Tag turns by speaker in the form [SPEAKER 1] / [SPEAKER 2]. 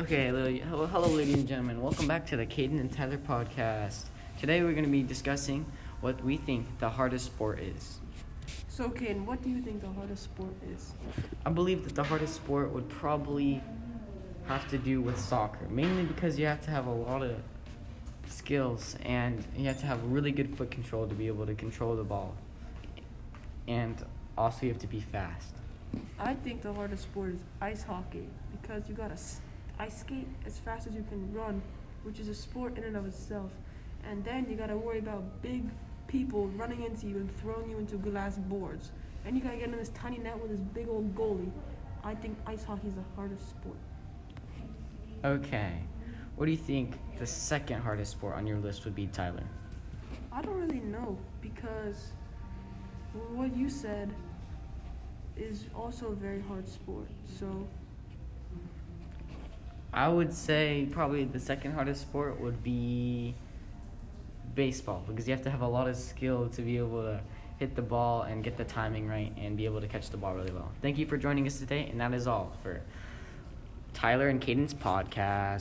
[SPEAKER 1] Okay, hello, ladies and gentlemen. Welcome back to the Caden and Tyler podcast. Today we're going to be discussing what we think the hardest sport is.
[SPEAKER 2] So, Caden, what do you think the hardest sport is?
[SPEAKER 1] I believe that the hardest sport would probably have to do with soccer, mainly because you have to have a lot of skills and you have to have really good foot control to be able to control the ball. And also, you have to be fast.
[SPEAKER 2] I think the hardest sport is ice hockey because you gotta s- ice skate as fast as you can run, which is a sport in and of itself. And then you gotta worry about big people running into you and throwing you into glass boards. And you gotta get in this tiny net with this big old goalie. I think ice hockey is the hardest sport.
[SPEAKER 1] Okay, what do you think the second hardest sport on your list would be, Tyler?
[SPEAKER 2] I don't really know because what you said is also a very hard sport. So
[SPEAKER 1] I would say probably the second hardest sport would be baseball because you have to have a lot of skill to be able to hit the ball and get the timing right and be able to catch the ball really well. Thank you for joining us today, and that is all for Tyler and Caden's podcast.